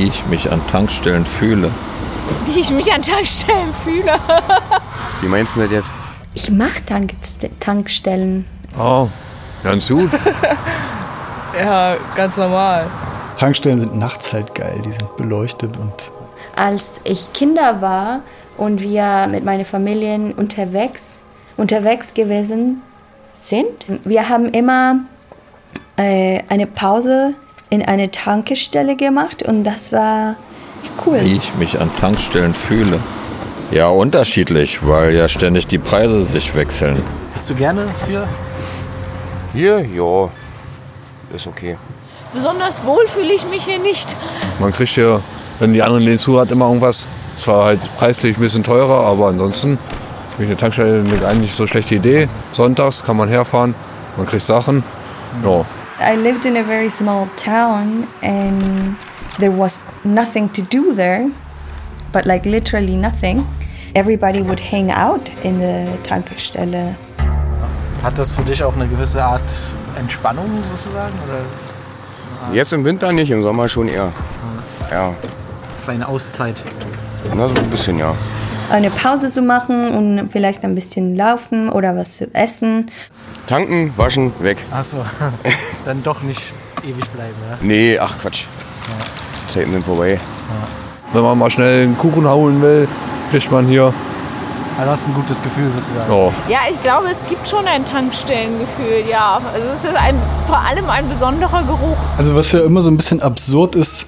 Wie ich mich an Tankstellen fühle. Wie ich mich an Tankstellen fühle. Wie meinst du das jetzt? Ich mag Tank Tankstellen. Oh, ganz gut. ja, ganz normal. Tankstellen sind nachts halt geil, die sind beleuchtet und. Als ich Kinder war und wir mit meiner Familie unterwegs, unterwegs gewesen sind, wir haben immer äh, eine Pause in eine Tankstelle gemacht und das war cool. Wie ich mich an Tankstellen fühle. Ja, unterschiedlich, weil ja ständig die Preise sich wechseln. Bist du gerne hier? Hier? Ja. Ist okay. Besonders wohl fühle ich mich hier nicht. Man kriegt hier, wenn die anderen den zu hat, immer irgendwas. Es war halt preislich ein bisschen teurer, aber ansonsten finde ich eine Tankstelle eigentlich so schlechte Idee. Sonntags kann man herfahren, man kriegt Sachen. Ja. I lived in a very small town and there was nothing to do there, but like literally nothing. Everybody would hang out in the Tankstelle. Hat das für dich auch eine gewisse Art Entspannung sozusagen? Oder? Jetzt im Winter nicht, im Sommer schon eher. Ja. Kleine Auszeit. Na, so ein bisschen, ja. Eine Pause zu machen und vielleicht ein bisschen laufen oder was zu essen. Tanken, waschen, weg. Achso, dann doch nicht ewig bleiben, ja? Nee, ach Quatsch. Ja. Zeiten sind vorbei. Ja. Wenn man mal schnell einen Kuchen hauen will, kriegt man hier. Also hast ein gutes Gefühl, sozusagen. Oh. Ja, ich glaube, es gibt schon ein Tankstellengefühl, ja. Also es ist ein, vor allem ein besonderer Geruch. Also was ja immer so ein bisschen absurd ist,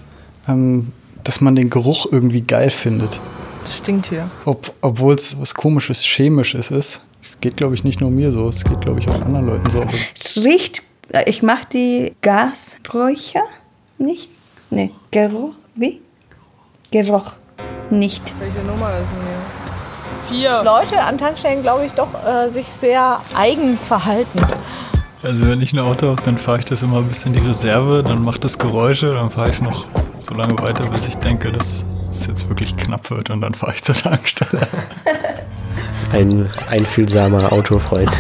ähm, dass man den Geruch irgendwie geil findet. Das stinkt hier. Ob, Obwohl es was komisches, chemisches ist. Es geht, glaube ich, nicht nur mir so, es geht, glaube ich, auch anderen Leuten so. Es riecht, ich mache die Gasräucher nicht. Nee, Geruch, wie? Geruch, nicht. Welche Nummer ist denn hier? Vier. Leute an Tankstellen, glaube ich, doch äh, sich sehr eigen verhalten. Also wenn ich ein Auto habe, dann fahre ich das immer bis in die Reserve, dann macht das Geräusche, dann fahre ich es noch so lange weiter, bis ich denke, dass es jetzt wirklich knapp wird und dann fahre ich zur Tankstelle. Ein einfühlsamer Autofreund.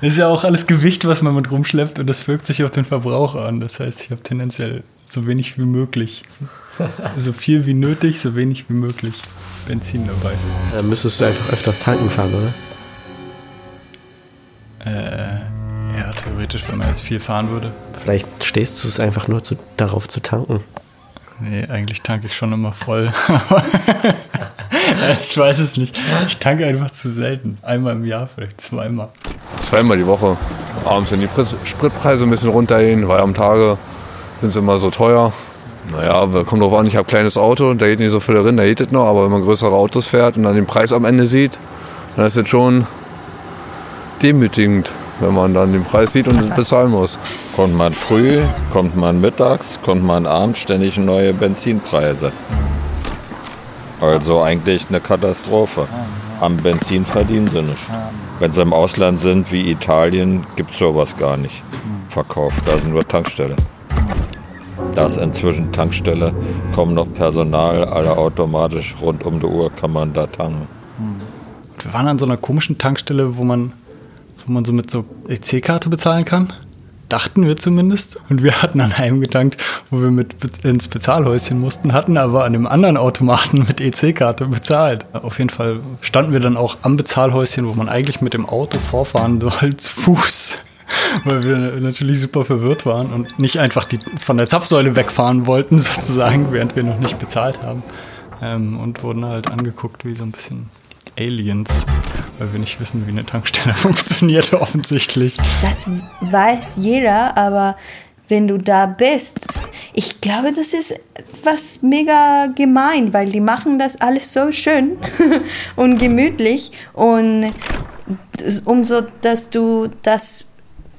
Das ist ja auch alles Gewicht, was man mit rumschleppt und das wirkt sich auf den Verbraucher an. Das heißt, ich habe tendenziell so wenig wie möglich, so viel wie nötig, so wenig wie möglich Benzin dabei. Dann müsstest du einfach öfter tanken fahren, oder? Äh, ja, theoretisch, wenn man jetzt viel fahren würde. Vielleicht stehst du es einfach nur zu, darauf zu tanken. Nee, eigentlich tanke ich schon immer voll. ich weiß es nicht. Ich tanke einfach zu selten. Einmal im Jahr, vielleicht zweimal. Zweimal die Woche. Abends, wenn die Spritpreise ein bisschen runtergehen, weil am Tage sind sie immer so teuer. Naja, kommt drauf an, ich habe ein kleines Auto, da geht nicht so viel drin, da geht es noch, aber wenn man größere Autos fährt und dann den Preis am Ende sieht, dann ist es schon demütigend, wenn man dann den Preis sieht und bezahlen muss. Kommt man früh, kommt man mittags, kommt man abends ständig neue Benzinpreise. Also eigentlich eine Katastrophe. Am Benzin verdienen sie nicht. Wenn sie im Ausland sind wie Italien, gibt es sowas gar nicht. Verkauft, da sind nur Tankstelle. Da ist inzwischen Tankstelle, kommen noch Personal, alle automatisch rund um die Uhr kann man da tanken. Wir waren an so einer komischen Tankstelle, wo man, wo man so mit so EC-Karte bezahlen kann. Dachten wir zumindest. Und wir hatten an einem getankt, wo wir mit ins Bezahlhäuschen mussten, hatten aber an dem anderen Automaten mit EC-Karte bezahlt. Auf jeden Fall standen wir dann auch am Bezahlhäuschen, wo man eigentlich mit dem Auto vorfahren soll, zu Fuß. Weil wir natürlich super verwirrt waren und nicht einfach die, von der Zapfsäule wegfahren wollten, sozusagen, während wir noch nicht bezahlt haben. Ähm, und wurden halt angeguckt wie so ein bisschen Aliens, weil wir nicht wissen, wie eine Tankstelle funktioniert, offensichtlich. Das weiß jeder, aber wenn du da bist, ich glaube, das ist was mega gemein, weil die machen das alles so schön und gemütlich und umso, dass du das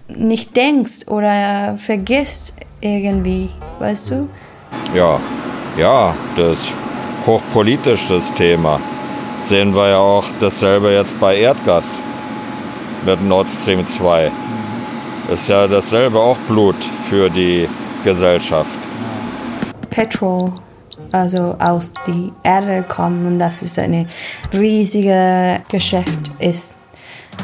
nicht denkst oder vergisst irgendwie, weißt du? Ja, ja, das ist hochpolitisch das Thema. Sehen wir ja auch dasselbe jetzt bei Erdgas mit Nord Stream 2. Ist ja dasselbe auch Blut für die Gesellschaft. Petrol, also aus die Erde kommen und das ist ein riesiges Geschäft ist.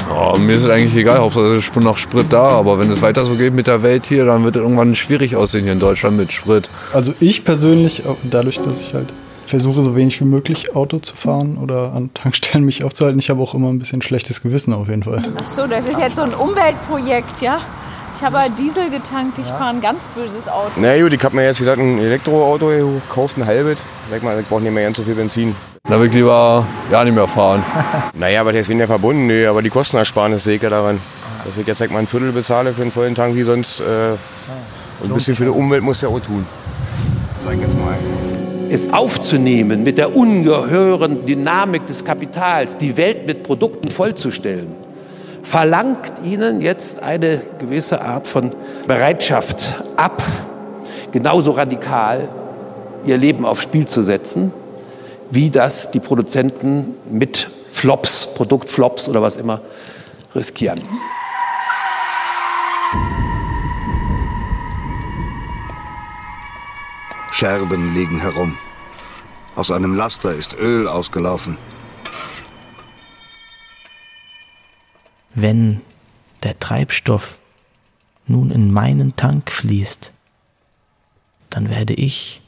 Ja, mir ist es eigentlich egal, Hauptsache es ist noch Sprit da, aber wenn es weiter so geht mit der Welt hier, dann wird es irgendwann schwierig aussehen hier in Deutschland mit Sprit. Also ich persönlich, dadurch, dass ich halt versuche, so wenig wie möglich Auto zu fahren oder an Tankstellen mich aufzuhalten, ich habe auch immer ein bisschen schlechtes Gewissen auf jeden Fall. Ach so, das ist jetzt so ein Umweltprojekt, ja? Ich habe Diesel getankt, ich fahre ein ganz böses Auto. Na gut, ich habe mir jetzt gesagt ein Elektroauto gekauft, ein halbes. Sag mal, ich brauche nicht mehr ganz so viel Benzin. Da will ich lieber gar nicht mehr fahren. Naja, aber der ist weniger verbunden. Nee, aber die Kostenersparnis sehe ich ja daran. Dass ich jetzt sag mal, ein Viertel bezahle für einen vollen Tank wie sonst. Äh, und ein bisschen für die Umwelt muss der auch tun. Sag ich jetzt mal. Es aufzunehmen, mit der ungeheuren Dynamik des Kapitals die Welt mit Produkten vollzustellen, verlangt ihnen jetzt eine gewisse Art von Bereitschaft ab, genauso radikal ihr Leben aufs Spiel zu setzen, wie das die Produzenten mit Flops, Produktflops oder was immer riskieren. Scherben liegen herum. Aus einem Laster ist Öl ausgelaufen. Wenn der Treibstoff nun in meinen Tank fließt, dann werde ich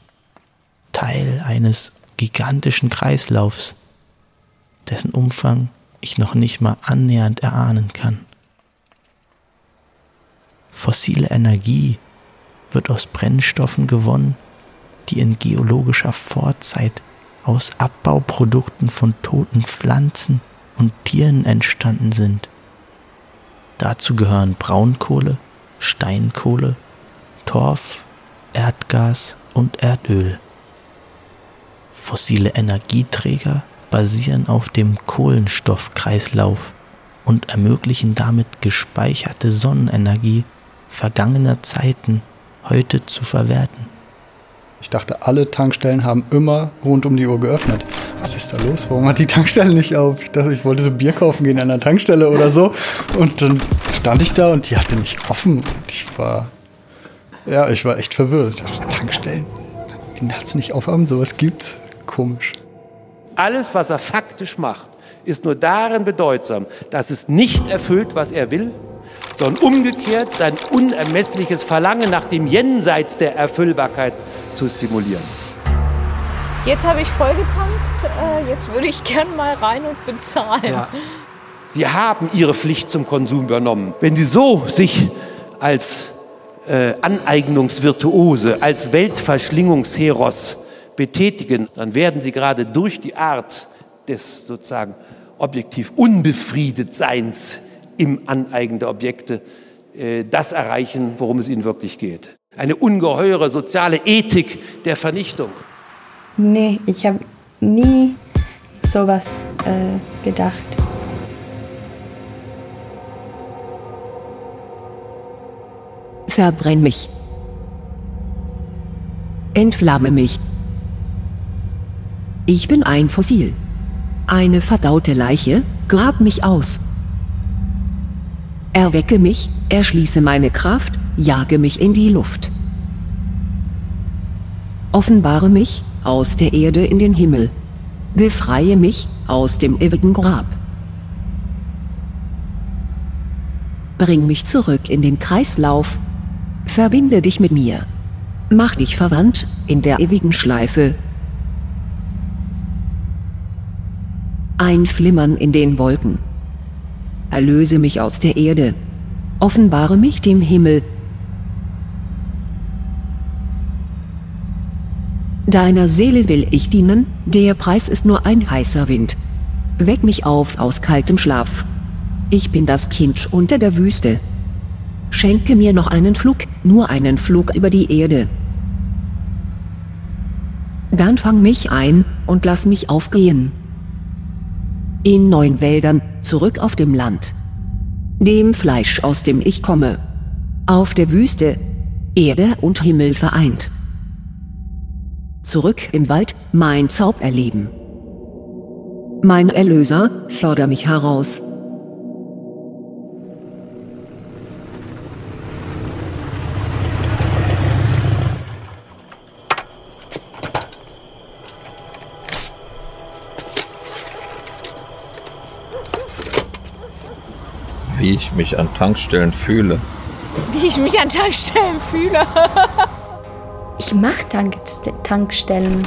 Teil eines gigantischen Kreislaufs, dessen Umfang ich noch nicht mal annähernd erahnen kann. Fossile Energie wird aus Brennstoffen gewonnen, die in geologischer Vorzeit aus Abbauprodukten von toten Pflanzen und Tieren entstanden sind. Dazu gehören Braunkohle, Steinkohle, Torf, Erdgas und Erdöl. Fossile Energieträger basieren auf dem Kohlenstoffkreislauf und ermöglichen damit gespeicherte Sonnenenergie vergangener Zeiten heute zu verwerten. Ich dachte, alle Tankstellen haben immer rund um die Uhr geöffnet. Was ist da los? Warum hat die Tankstelle nicht auf? Ich dachte, ich wollte so Bier kaufen gehen an der Tankstelle oder so. Und dann stand ich da und die hatte nicht offen. Und ich war, ja, ich war echt verwirrt. Ich dachte, Tankstellen, die nachts nicht aufhaben, sowas gibt's. Komisch. Alles, was er faktisch macht, ist nur darin bedeutsam, dass es nicht erfüllt, was er will, sondern umgekehrt sein unermessliches Verlangen nach dem Jenseits der Erfüllbarkeit zu stimulieren. Jetzt habe ich vollgetankt, äh, jetzt würde ich gern mal rein und bezahlen. Sie haben ihre Pflicht zum Konsum übernommen. Wenn Sie so sich als äh, Aneignungsvirtuose, als Weltverschlingungsheros betätigen, dann werden Sie gerade durch die Art des sozusagen objektiv Unbefriedetseins im Aneigen der Objekte äh, das erreichen, worum es Ihnen wirklich geht. Eine ungeheure soziale Ethik der Vernichtung. Nee, ich habe nie sowas äh, gedacht. Verbrenn mich. Entflamme mich. Ich bin ein Fossil. Eine verdaute Leiche, grab mich aus. Erwecke mich, erschließe meine Kraft, jage mich in die Luft. Offenbare mich aus der Erde in den Himmel. Befreie mich aus dem ewigen Grab. Bring mich zurück in den Kreislauf. Verbinde dich mit mir. Mach dich verwandt in der ewigen Schleife. Ein Flimmern in den Wolken. Erlöse mich aus der Erde. Offenbare mich dem Himmel. Deiner Seele will ich dienen, der Preis ist nur ein heißer Wind. Weck mich auf aus kaltem Schlaf. Ich bin das Kind unter der Wüste. Schenke mir noch einen Flug, nur einen Flug über die Erde. Dann fang mich ein und lass mich aufgehen. In neuen Wäldern, zurück auf dem Land. Dem Fleisch, aus dem ich komme. Auf der Wüste, Erde und Himmel vereint. Zurück im Wald, mein Zaub erleben. Mein Erlöser, förder mich heraus. ich mich an Tankstellen fühle. Wie ich mich an Tankstellen fühle. Ich Tank Tankstellen.